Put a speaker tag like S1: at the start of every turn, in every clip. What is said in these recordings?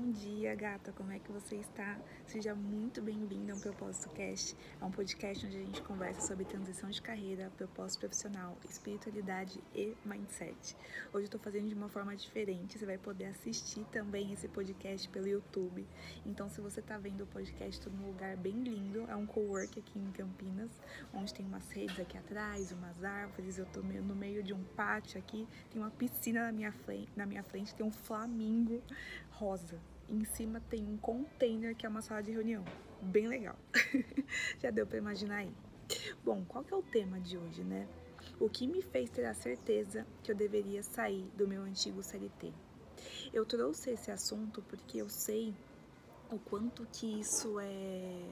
S1: Bom dia, gata. Como é que você está? Seja muito bem-vindo ao Propósito Cast. É um podcast onde a gente conversa sobre transição de carreira, propósito profissional, espiritualidade e mindset. Hoje eu estou fazendo de uma forma diferente. Você vai poder assistir também esse podcast pelo YouTube. Então, se você está vendo o podcast, estou num lugar bem lindo. É um co-work aqui em Campinas, onde tem umas redes aqui atrás, umas árvores. Eu estou no meio de um pátio aqui. Tem uma piscina na minha frente, na minha frente tem um flamingo rosa. Em cima tem um container que é uma sala de reunião. Bem legal. Já deu para imaginar aí. Bom, qual que é o tema de hoje, né? O que me fez ter a certeza que eu deveria sair do meu antigo CLT? Eu trouxe esse assunto porque eu sei o quanto que isso é,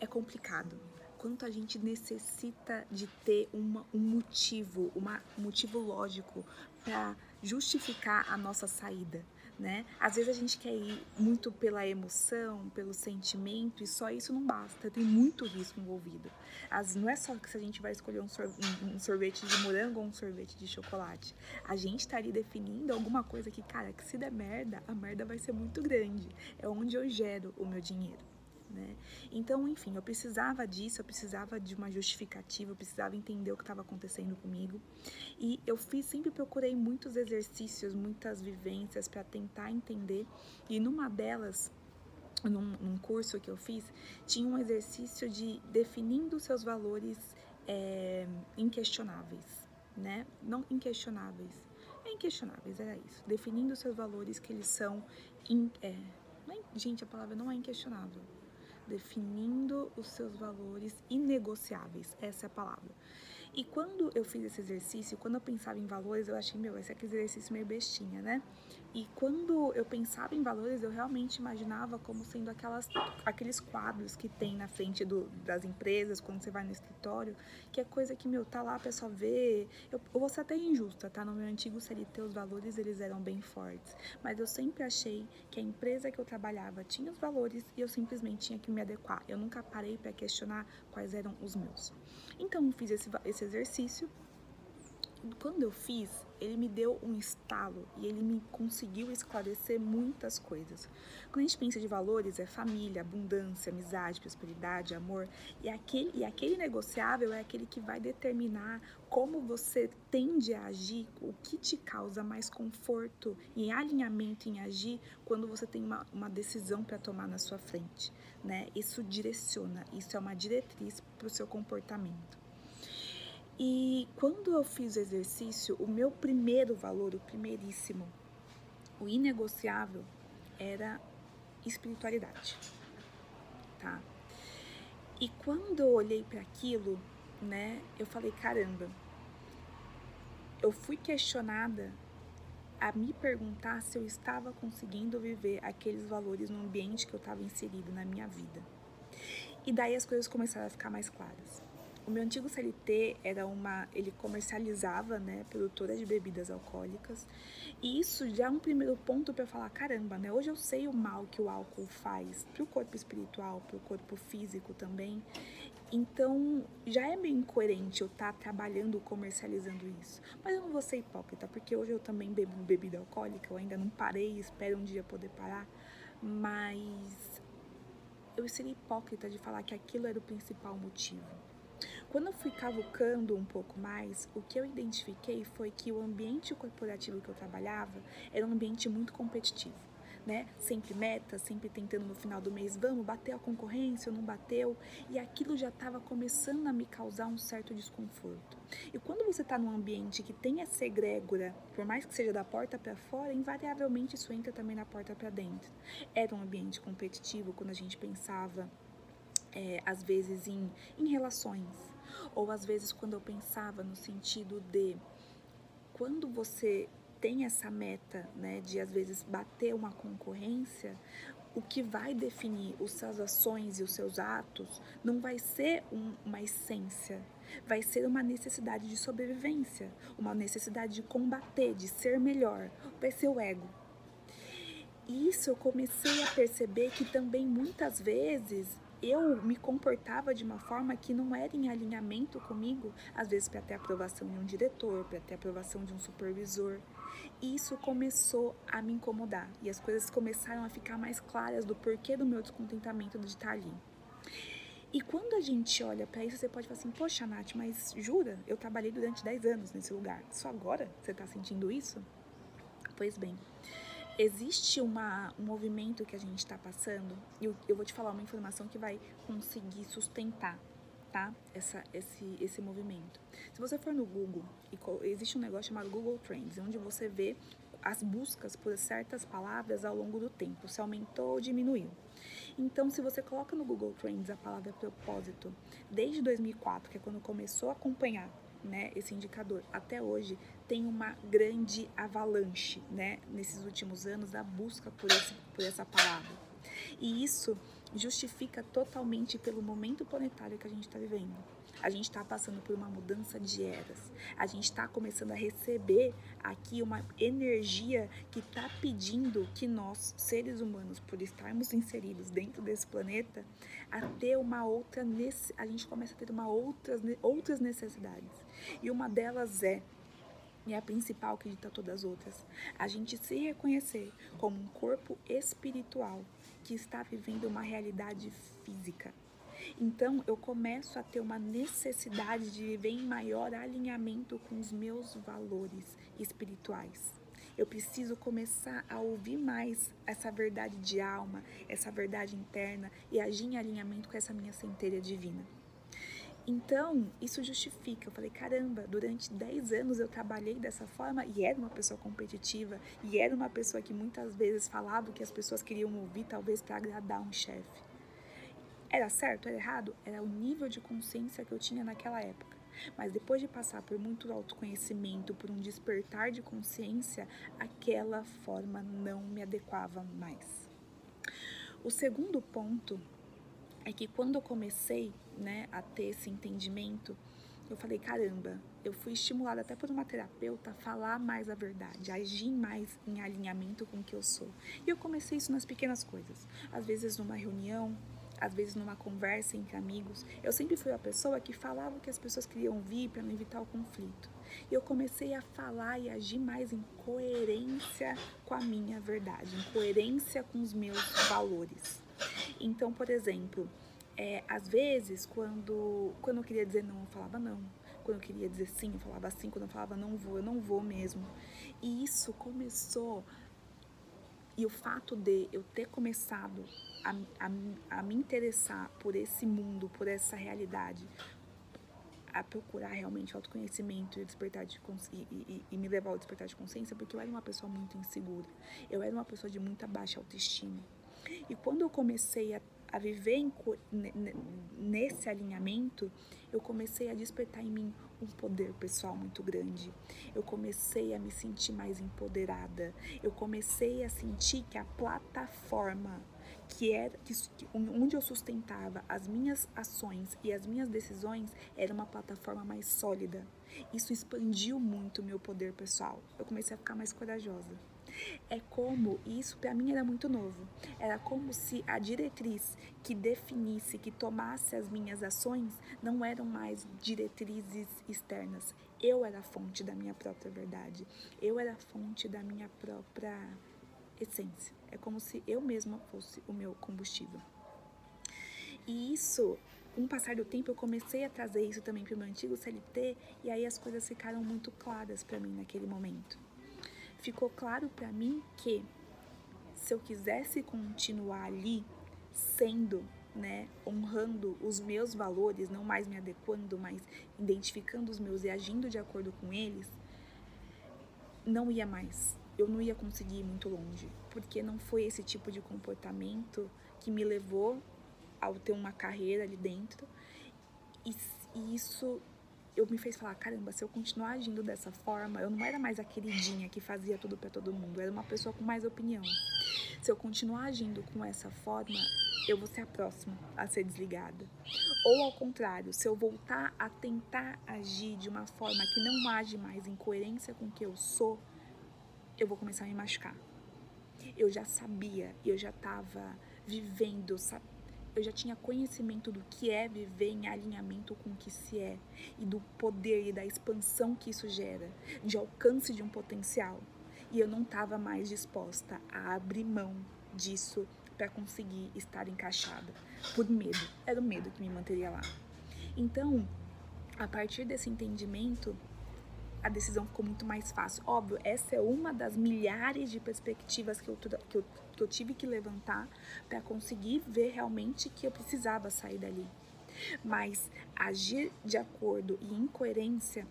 S1: é complicado, quanto a gente necessita de ter uma, um motivo, uma, um motivo lógico para justificar a nossa saída né? Às vezes a gente quer ir muito pela emoção, pelo sentimento, e só isso não basta, tem muito risco envolvido. As, não é só que se a gente vai escolher um, um, sorvete de morango ou um sorvete de chocolate. A gente tá ali definindo alguma coisa que, cara, que se der merda, a merda vai ser muito grande. É onde eu gero o meu dinheiro né? Então, enfim, eu precisava disso, eu precisava de uma justificativa, eu precisava entender o que estava acontecendo comigo. E eu fiz, sempre procurei muitos exercícios, muitas vivências para tentar entender. E numa delas, num, num, curso que eu fiz, tinha um exercício de definindo seus valores é, inquestionáveis, né? Não inquestionáveis, é inquestionáveis, era isso. Definindo seus valores que eles são. In, é, é, gente, a palavra não é inquestionável definindo os seus valores inegociáveis. Essa é a palavra. E quando eu fiz esse exercício, quando eu pensava em valores, eu achei, meu, esse é aquele exercício meio bestinha, né? E quando eu pensava em valores, eu realmente imaginava como sendo aquelas, aqueles quadros que tem na frente do, das empresas, quando você vai no escritório, que é coisa que, meu, tá lá, a pessoa vê. Eu, eu vou ser até injusta, tá? No meu antigo CLT, os valores, eles eram bem fortes. Mas eu sempre achei que a empresa que eu trabalhava tinha os valores e eu simplesmente tinha que me adequar. Eu nunca parei para questionar quais eram os meus. Então, eu fiz esse, esse exercício quando eu fiz, ele me deu um estalo e ele me conseguiu esclarecer muitas coisas. Quando a gente pensa de valores, é família, abundância, amizade, prosperidade, amor, e aquele, e aquele negociável é aquele que vai determinar como você tende a agir, o que te causa mais conforto e alinhamento em agir quando você tem uma, uma decisão para tomar na sua frente. Né? Isso direciona, isso é uma diretriz para o seu comportamento. E quando eu fiz o exercício, o meu primeiro valor, o primeiríssimo, o inegociável, era espiritualidade, tá? E quando eu olhei para aquilo, né, eu falei, caramba, eu fui questionada a me perguntar se eu estava conseguindo viver aqueles valores no ambiente que eu estava inserido na minha vida. E daí as coisas começaram a ficar mais claras. O meu antigo CLT era uma. Ele comercializava, né, produtora de bebidas alcoólicas. E isso já é um primeiro ponto para falar: caramba, né? Hoje eu sei o mal que o álcool faz para o corpo espiritual, para o corpo físico também. Então, já é meio incoerente eu estar tá trabalhando, comercializando isso. Mas eu não vou ser hipócrita, porque hoje eu também bebo bebida alcoólica, eu ainda não parei, espero um dia poder parar. Mas eu seria hipócrita de falar que aquilo era o principal motivo. Quando eu fui cavucando um pouco mais, o que eu identifiquei foi que o ambiente corporativo que eu trabalhava era um ambiente muito competitivo. Né? Sempre meta, sempre tentando no final do mês, vamos, bater a concorrência não bateu, e aquilo já estava começando a me causar um certo desconforto. E quando você está num ambiente que tem essa egrégora, por mais que seja da porta para fora, invariavelmente isso entra também na porta para dentro. Era um ambiente competitivo quando a gente pensava, é, às vezes, em, em relações, ou às vezes quando eu pensava no sentido de quando você tem essa meta, né, de às vezes bater uma concorrência, o que vai definir os suas ações e os seus atos não vai ser um, uma essência, vai ser uma necessidade de sobrevivência, uma necessidade de combater, de ser melhor, vai ser o ego. E isso eu comecei a perceber que também muitas vezes eu me comportava de uma forma que não era em alinhamento comigo, às vezes para ter aprovação de um diretor, para ter aprovação de um supervisor. E isso começou a me incomodar e as coisas começaram a ficar mais claras do porquê do meu descontentamento de estar ali. E quando a gente olha para isso, você pode falar assim: Poxa, Nath, mas jura? Eu trabalhei durante 10 anos nesse lugar. Só agora você está sentindo isso? Pois bem, existe uma, um movimento que a gente está passando, e eu, eu, vou te falar uma informação que vai conseguir sustentar, tá? Essa, esse, esse movimento. Se você for no Google, existe um negócio chamado Google Trends, onde você vê as buscas por certas palavras ao longo do tempo, se aumentou ou diminuiu. Então, se você coloca no Google Trends a palavra propósito, desde 2004, que é quando começou a acompanhar né, esse indicador, até hoje, tem uma grande avalanche, né, nesses últimos anos, da busca por, esse, por essa palavra. E isso justifica totalmente pelo momento planetário que a gente está vivendo. A gente está passando por uma mudança de eras. A gente está começando a receber aqui uma energia que está pedindo que nós, seres humanos, por estarmos inseridos dentro desse planeta, a ter uma outra a gente começa a ter uma outras outras necessidades. E uma delas é e é a principal que dita todas as outras, a gente se reconhecer como um corpo espiritual que está vivendo uma realidade física. Então eu começo a ter uma necessidade de viver em maior alinhamento com os meus valores espirituais. Eu preciso começar a ouvir mais essa verdade de alma, essa verdade interna e agir em alinhamento com essa minha centelha divina. Então, isso justifica. Eu falei, caramba, durante 10 anos eu trabalhei dessa forma e era uma pessoa competitiva e era uma pessoa que muitas vezes falava o que as pessoas queriam ouvir, talvez para agradar um chefe. Era certo, era errado? Era o nível de consciência que eu tinha naquela época. Mas depois de passar por muito autoconhecimento, por um despertar de consciência, aquela forma não me adequava mais. O segundo ponto é que quando eu comecei né, a ter esse entendimento, eu falei, caramba, eu fui estimulada até por uma terapeuta a falar mais a verdade, a agir mais em alinhamento com o que eu sou. E eu comecei isso nas pequenas coisas. Às vezes numa reunião, às vezes numa conversa entre amigos, eu sempre fui a pessoa que falava o que as pessoas queriam ouvir para não evitar o conflito. E eu comecei a falar e agir mais em coerência com a minha verdade, em coerência com os meus valores. Então, por exemplo, é, às vezes, quando, quando eu queria dizer não, eu falava não. Quando eu queria dizer sim, eu falava sim. Quando eu falava não vou, eu não vou mesmo. E isso começou. E o fato de eu ter começado a, a, a me interessar por esse mundo, por essa realidade, a procurar realmente autoconhecimento e, despertar de e, e, e, me levar ao despertar de consciência, porque eu era uma pessoa muito insegura. Eu era uma pessoa de muita baixa autoestima. E quando eu comecei a, a viver em, nesse alinhamento, eu comecei a despertar em mim um poder pessoal muito grande. Eu comecei a me sentir mais empoderada. Eu comecei a sentir que a plataforma que era que, onde eu sustentava as minhas ações e as minhas decisões era uma plataforma mais sólida. Isso expandiu muito o meu poder pessoal. Eu comecei a ficar mais corajosa. É como, e isso para mim era muito novo, era como se a diretriz que definisse, que tomasse as minhas ações, não eram mais diretrizes externas. Eu era a fonte da minha própria verdade. Eu era a fonte da minha própria essência. É como se eu mesma fosse o meu combustível. E isso, com o passar do tempo, eu comecei a trazer isso também para o meu antigo CLT e aí as coisas ficaram muito claras para mim naquele momento. Ficou claro para mim que se eu quisesse continuar ali sendo, né, honrando os meus valores, não mais me adequando, mas identificando os meus e agindo de acordo com eles, não ia mais eu não ia conseguir ir muito longe, porque não foi esse tipo de comportamento que me levou ao ter uma carreira ali dentro. E, e isso eu me fez falar, caramba, se eu continuar agindo dessa forma, eu não era mais a queridinha que fazia tudo para todo mundo, eu era uma pessoa com mais opinião. Se eu continuar agindo com essa forma, eu vou ser a próxima a ser desligada. Ou ao contrário, se eu voltar a tentar agir de uma forma que não age mais em coerência com o que eu sou, eu vou começar a me machucar. Eu já sabia, eu já estava vivendo, eu já tinha conhecimento do que é viver em alinhamento com o que se é e do poder e da expansão que isso gera, de alcance de um potencial. E eu não estava mais disposta a abrir mão disso para conseguir estar encaixada, por medo. Era o medo que me manteria lá. Então, a partir desse entendimento, a decisão ficou muito mais fácil. Óbvio, essa é uma das milhares de perspectivas que eu, que eu, que eu tive que levantar para conseguir ver realmente que eu precisava sair dali. Mas agir de acordo e em coerência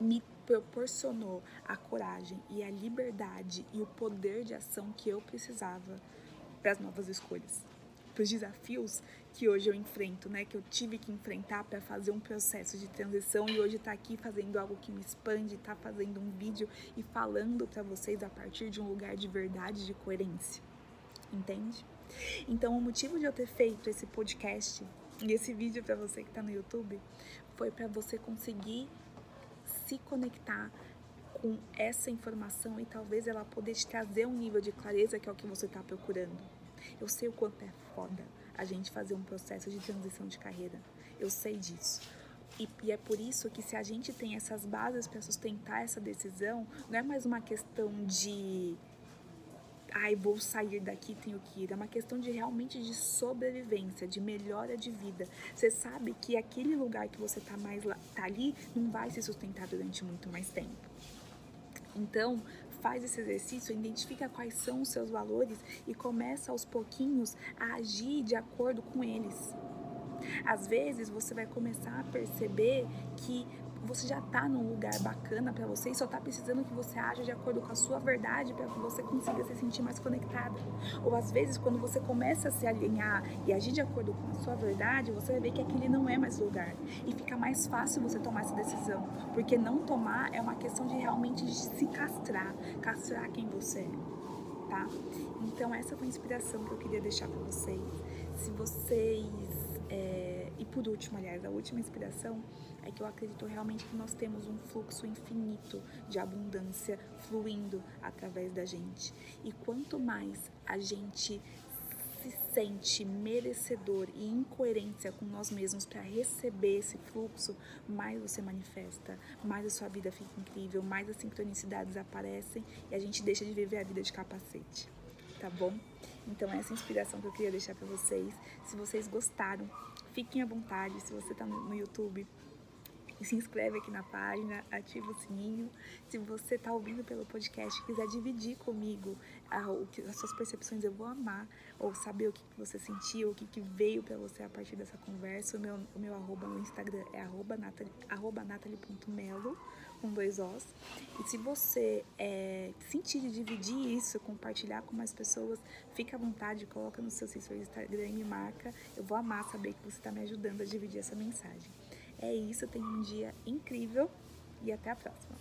S1: me proporcionou a coragem e a liberdade e o poder de ação que eu precisava para as novas escolhas, para os desafios que hoje eu enfrento, né? Que eu tive que enfrentar para fazer um processo de transição e hoje tá aqui fazendo algo que me expande, tá fazendo um vídeo e falando para vocês a partir de um lugar de verdade, de coerência. Entende? Então, o motivo de eu ter feito esse podcast e esse vídeo para você que tá no YouTube foi para você conseguir se conectar com essa informação e talvez ela poder te trazer um nível de clareza que é o que você está procurando. Eu sei o quanto é foda a gente fazer um processo de transição de carreira. Eu sei disso. E, e, é por isso que se a gente tem essas bases para sustentar essa decisão, não é mais uma questão de ai, vou sair daqui, tenho que ir. É uma questão de realmente de sobrevivência, de melhora de vida. Você sabe que aquele lugar que você tá mais lá, tá ali não vai se sustentar durante muito mais tempo. Então, faz esse exercício, identifica quais são os seus valores e começa aos pouquinhos a agir de acordo com eles. Às vezes você vai começar a perceber que você já está num lugar bacana para você e só está precisando que você haja de acordo com a sua verdade para que você consiga se sentir mais conectada. Ou às vezes, quando você começa a se alinhar e agir de acordo com a sua verdade, você vai ver que aquele não é mais lugar e fica mais fácil você tomar essa decisão, porque não tomar é uma questão de realmente se castrar, castrar quem você é, tá? Então essa foi a inspiração que eu queria deixar para vocês. Se vocês é... e por último, aliás, a última inspiração é que eu acredito realmente que nós temos um fluxo infinito de abundância fluindo através da gente. E quanto mais a gente se sente merecedor e em coerência com nós mesmos para receber esse fluxo, mais você manifesta, mais a sua vida fica incrível, mais as sincronicidades aparecem e a gente deixa de viver a vida de capacete, tá bom? Então essa é inspiração que eu queria deixar para vocês. Se vocês gostaram, fiquem à vontade. Se você está no YouTube, se inscreve aqui na página, ativa o sininho. Se você está ouvindo pelo podcast e quiser dividir comigo as suas percepções, eu vou amar. Ou saber o que, você sentiu, o que, veio para você a partir dessa conversa. O meu, o meu arroba no Instagram é arroba, natali, arroba com dois Os. E se você é, sentir de dividir isso, compartilhar com mais pessoas, fica à vontade, coloca no seu sensor Instagram e me marca. Eu vou amar saber que você está me ajudando a dividir essa mensagem. É isso, tenha um dia incrível e até a próxima.